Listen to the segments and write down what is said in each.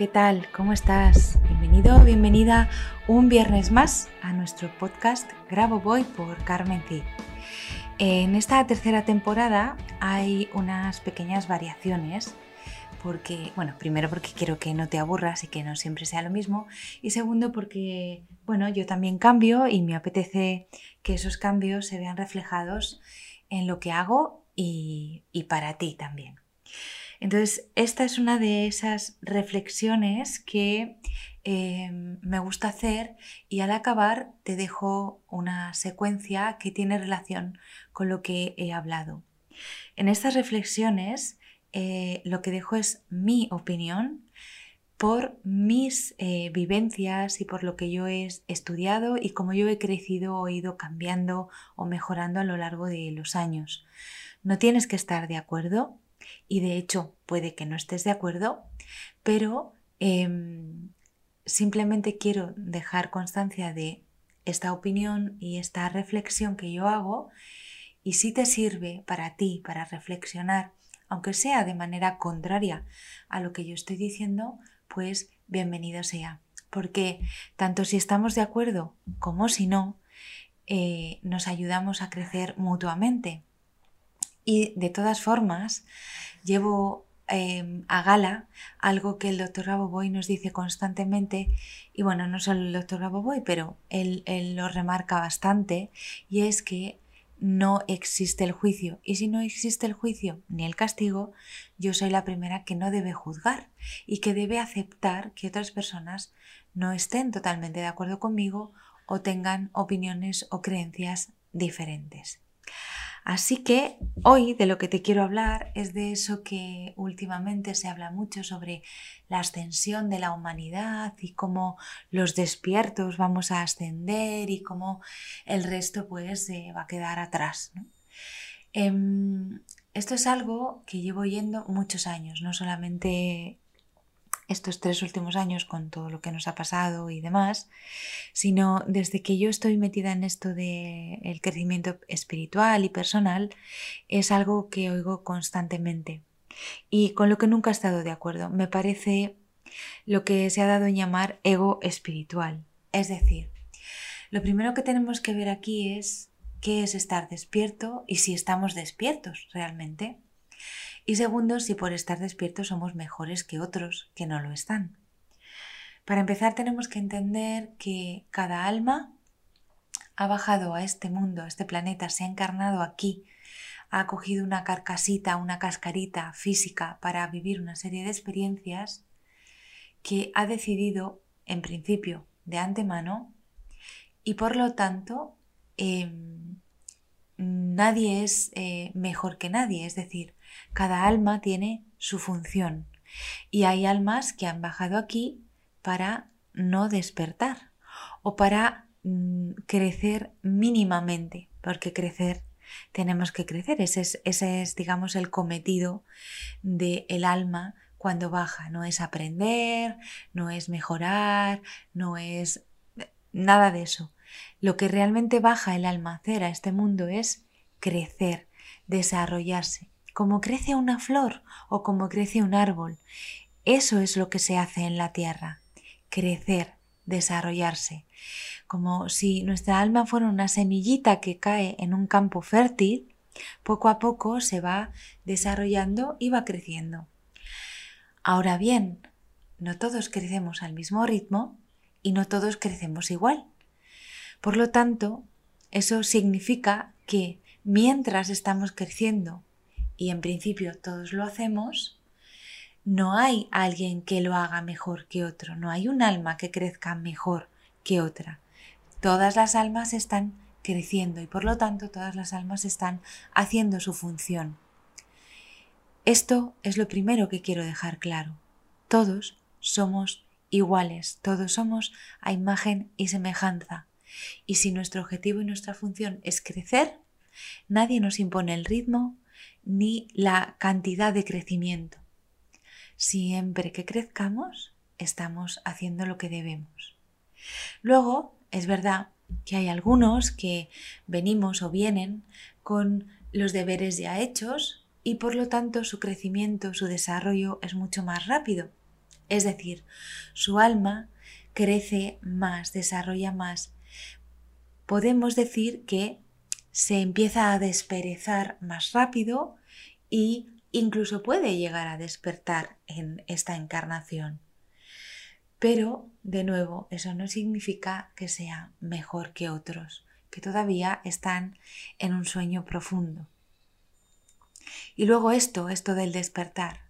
¿Qué tal? ¿Cómo estás? Bienvenido, bienvenida un viernes más a nuestro podcast Grabo Voy por Carmen Cid. En esta tercera temporada hay unas pequeñas variaciones porque, bueno, primero porque quiero que no te aburras y que no siempre sea lo mismo y segundo porque, bueno, yo también cambio y me apetece que esos cambios se vean reflejados en lo que hago y, y para ti también. Entonces, esta es una de esas reflexiones que em, me gusta hacer y al acabar te dejo una secuencia que tiene relación con lo que he hablado. En estas reflexiones eh, lo que dejo es mi opinión por mis eh, vivencias y por lo que yo he estudiado y cómo yo he crecido o ido cambiando o mejorando a lo largo de los años. No tienes que estar de acuerdo, y de hecho puede que no estés de acuerdo, pero em, simplemente quiero dejar constancia de esta opinión y esta reflexión que yo hago y si te sirve para ti, para reflexionar, aunque sea de manera contraria a lo que yo estoy diciendo, pues bienvenido sea. Porque tanto si estamos de acuerdo como si no, eh, nos ayudamos a crecer mutuamente. Y de todas formas, llevo em, a gala algo que el doctor Raboboy nos dice constantemente, y bueno, no solo el doctor Raboboy, pero él, él lo remarca bastante, y es que no existe el juicio. Y si no existe el juicio ni el castigo, yo soy la primera que no debe juzgar y que debe aceptar que otras personas no estén totalmente de acuerdo conmigo o tengan opiniones o creencias diferentes. Así que hoy de lo que te quiero hablar es de eso que últimamente se habla mucho sobre la ascensión de la humanidad y cómo los despiertos vamos a ascender y cómo el resto pues va a quedar atrás. Em, esto es algo que llevo oyendo muchos años, no solamente estos tres últimos años con todo lo que nos ha pasado y demás, sino desde que yo estoy metida en esto del el crecimiento espiritual y personal, es algo que oigo constantemente y con lo que nunca he estado de acuerdo. Me parece lo que se ha dado en llamar ego espiritual. Es decir, lo primero que tenemos que ver aquí es qué es estar despierto y si estamos despiertos realmente. Y segundo, si por estar despiertos somos mejores que otros que no lo están. Para empezar tenemos que entender que cada alma ha bajado a este mundo, a este planeta, se ha encarnado aquí, ha cogido una carcasita, una cascarita física para vivir una serie de experiencias que ha decidido, en principio, de antemano, y por lo tanto em, nadie es eh, mejor que nadie, es decir, cada alma tiene su función. Y hay almas que han bajado aquí para no despertar o para mm, crecer mínimamente, porque crecer tenemos que crecer, ese es, ese es digamos el cometido del el alma cuando baja, no es aprender, no es mejorar, no es nada de eso. Lo que realmente baja el alma a este mundo es crecer, desarrollarse, como crece una flor o como crece un árbol. Eso es lo que se hace en la tierra, crecer, desarrollarse, como si nuestra alma fuera una semillita que cae en un campo fértil, poco a poco se va desarrollando y va creciendo. Ahora bien, no todos crecemos al mismo ritmo y no todos crecemos igual. Por lo tanto, eso significa que mientras estamos creciendo, y en principio todos lo hacemos, no hay alguien que lo haga mejor que otro, no hay un alma que crezca mejor que otra. Todas las almas están creciendo y por lo tanto todas las almas están haciendo su función. Esto es lo primero que quiero dejar claro. Todos somos iguales, todos somos a imagen y semejanza. Y si nuestro objetivo y nuestra función es crecer, nadie nos impone el ritmo ni la cantidad de crecimiento. Siempre que crezcamos, estamos haciendo lo que debemos. Luego, es verdad que hay algunos que venimos o vienen con los deberes ya hechos y por lo tanto su crecimiento, su desarrollo es mucho más rápido. Es decir, su alma crece más, desarrolla más. Podemos decir que se empieza a desperezar más rápido y incluso puede llegar a despertar en esta encarnación. Pero, de nuevo, eso no significa que sea mejor que otros, que todavía están en un sueño profundo. Y luego esto, esto del despertar.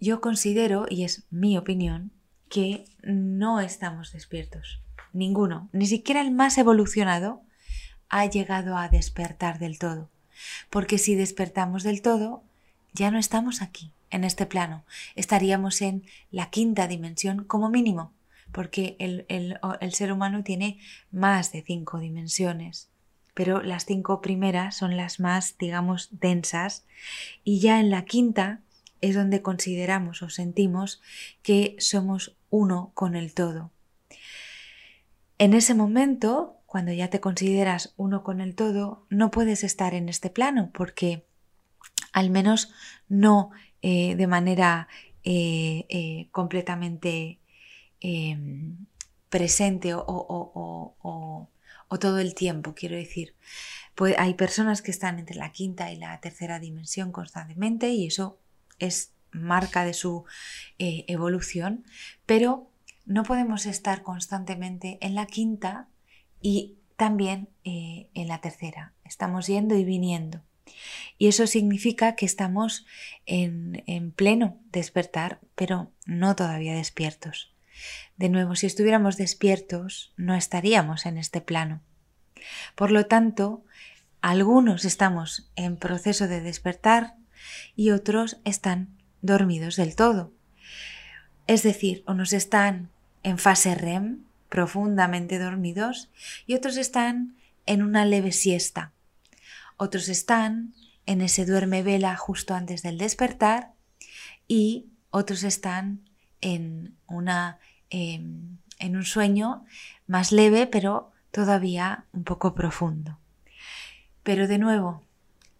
Yo considero, y es mi opinión, que no estamos despiertos. Ninguno, ni siquiera el más evolucionado, ha llegado a despertar del todo. Porque si despertamos del todo, ya no estamos aquí en este plano. Estaríamos en la quinta dimensión como mínimo, porque el, el, ser humano tiene más de cinco dimensiones pero las cinco primeras son las más, digamos, densas y ya en la quinta es donde consideramos o sentimos que somos uno con el todo. En ese momento, cuando ya te consideras uno con el todo, no puedes estar en este plano porque al menos no eh, de manera eh, eh, completamente em, presente o, todo el tiempo, quiero decir. Pues hay personas que están entre la quinta y la tercera dimensión constantemente y eso es marca de su evolución, pero no podemos estar constantemente en la quinta y también en la tercera. Estamos yendo y viniendo. Y eso significa que estamos en, en pleno despertar, pero no todavía despiertos. De nuevo, si estuviéramos despiertos, no estaríamos en este plano. Por lo tanto, algunos estamos en proceso de despertar y otros están dormidos del todo. Es decir, unos están en fase REM, profundamente dormidos, y otros están en una leve siesta, otros están en ese duerme vela justo antes del despertar y otros están en, una, em, en un sueño más leve pero todavía un poco profundo. Pero de nuevo,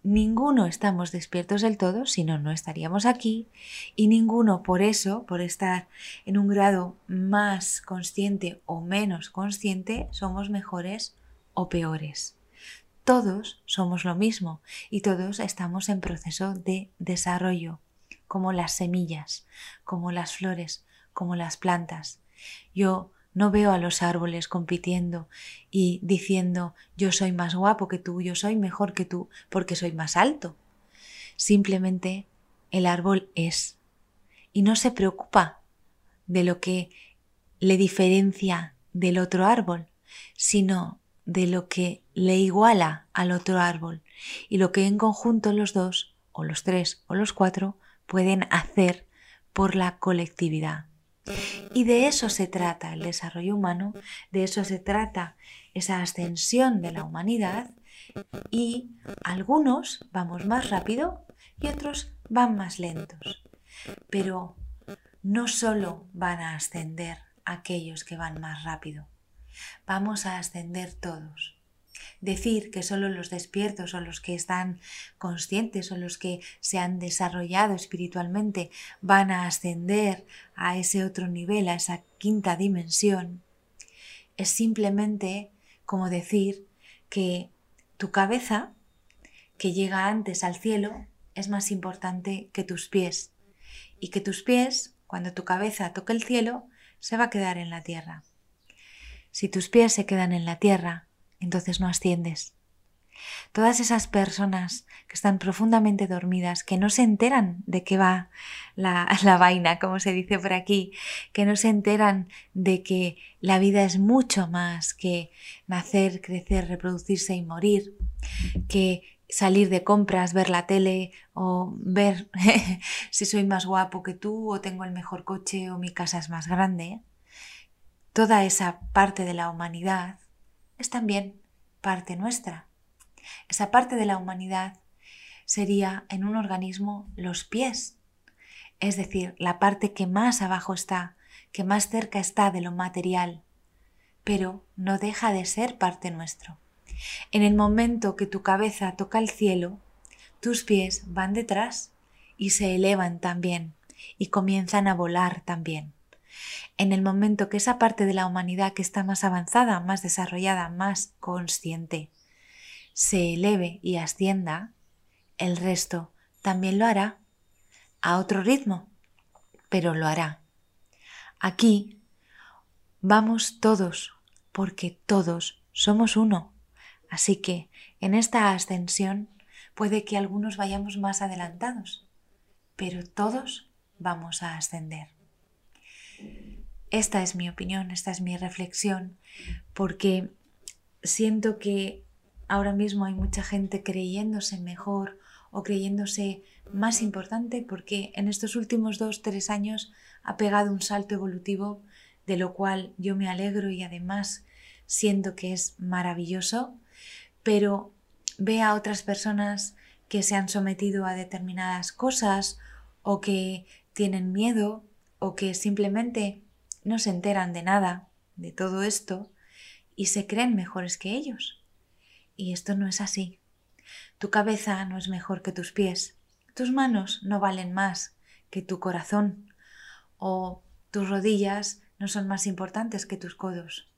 ninguno estamos despiertos del todo, si no, no estaríamos aquí, y ninguno por eso, por estar en un grado más consciente o menos consciente, somos mejores o peores todos somos lo mismo y todos estamos en proceso de desarrollo, como las semillas, como las flores, como las plantas. Yo no veo a los árboles compitiendo y diciendo yo soy más guapo que tú, yo soy mejor que tú, porque soy más alto. Simplemente el árbol es y no se preocupa de lo que le diferencia del otro árbol, sino de lo que le iguala al otro árbol y lo que en conjunto los dos, o los tres, o los cuatro, pueden hacer por la colectividad. Y de eso se trata el desarrollo humano, de eso se trata esa ascensión de la humanidad y algunos vamos más rápido y otros van más lentos. Pero no solo van a ascender aquellos que van más rápido, vamos a ascender todos. Decir que solo los despiertos o los que están conscientes o los que se han desarrollado espiritualmente van a ascender a ese otro nivel, a esa quinta dimensión, es simplemente como decir que tu cabeza, que llega antes al cielo, es más importante que tus pies y que tus pies, cuando tu cabeza toque el cielo, se va a quedar en la tierra. Si tus pies se quedan en la tierra, entonces no asciendes. Todas esas personas que están profundamente dormidas, que no se enteran de qué va la, vaina, como se dice por aquí, que no se enteran de que la vida es mucho más que nacer, crecer, reproducirse y morir, que salir de compras, ver la tele o ver si soy más guapo que tú o tengo el mejor coche o mi casa es más grande. Toda esa parte de la humanidad es también parte nuestra. Esa parte de la humanidad sería en un organismo los pies, es decir, la parte que más abajo está, que más cerca está de lo material, pero no deja de ser parte nuestro. En el momento que tu cabeza toca el cielo, tus pies van detrás y se elevan también y comienzan a volar también. En el momento que esa parte de la humanidad que está más avanzada, más desarrollada, más consciente, se eleve y ascienda, el resto también lo hará a otro ritmo, pero lo hará. Aquí vamos todos, porque todos somos uno. Así que en esta ascensión puede que algunos vayamos más adelantados, pero todos vamos a ascender. Esta es mi opinión, esta es mi reflexión, porque siento que ahora mismo hay mucha gente creyéndose mejor o creyéndose más importante porque en estos últimos dos, tres años ha pegado un salto evolutivo de lo cual yo me alegro y además siento que es maravilloso pero ve a otras personas que se han sometido a determinadas cosas o que tienen miedo o que simplemente no se enteran de nada de todo esto y se creen mejores que ellos. Y esto no es así. Tu cabeza no es mejor que tus pies, tus manos no valen más que tu corazón o tus rodillas no son más importantes que tus codos.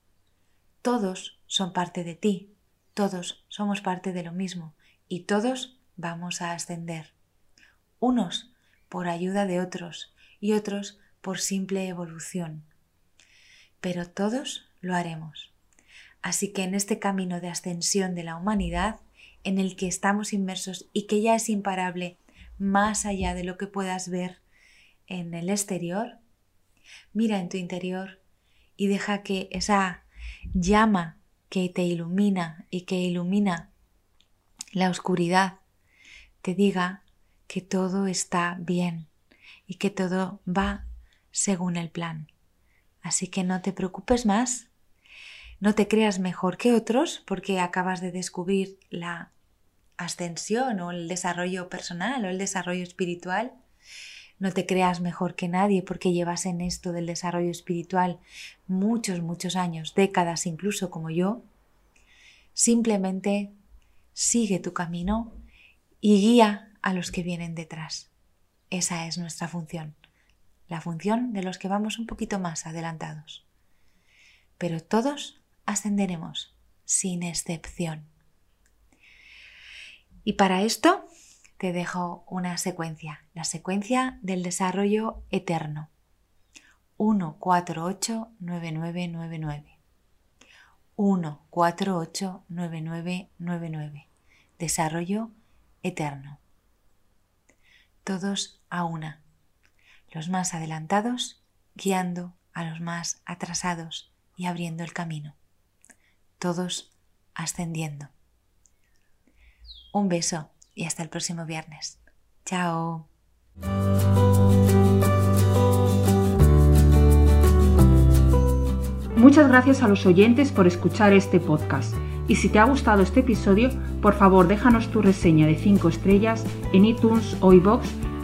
Todos son parte de ti, todos somos parte de lo mismo y todos vamos a ascender. Unos por ayuda de otros y otros por simple evolución. Pero todos lo haremos. Así que en este camino de ascensión de la humanidad, en el que estamos inmersos y que ya es imparable más allá de lo que puedas ver en el exterior, mira en tu interior y deja que esa llama que te ilumina y que ilumina la oscuridad, te diga que todo está bien y que todo va según el plan. Así que no te preocupes más, no te creas mejor que otros porque acabas de descubrir la ascensión o el desarrollo personal o el desarrollo espiritual. No te creas mejor que nadie porque llevas en esto del desarrollo espiritual muchos, muchos años, décadas incluso como yo. Simplemente sigue tu camino y guía a los que vienen detrás. Esa es nuestra función, la función de los que vamos un poquito más adelantados. Pero todos ascenderemos, sin excepción. Y para esto te dejo una secuencia, la secuencia del desarrollo eterno. 1489999. 1489999. Desarrollo eterno. Todos a una. Los más adelantados guiando a los más atrasados y abriendo el camino. Todos ascendiendo. Un beso y hasta el próximo viernes. Chao. Muchas gracias a los oyentes por escuchar este podcast. Y si te ha gustado este episodio, por favor déjanos tu reseña de 5 estrellas en iTunes o iBox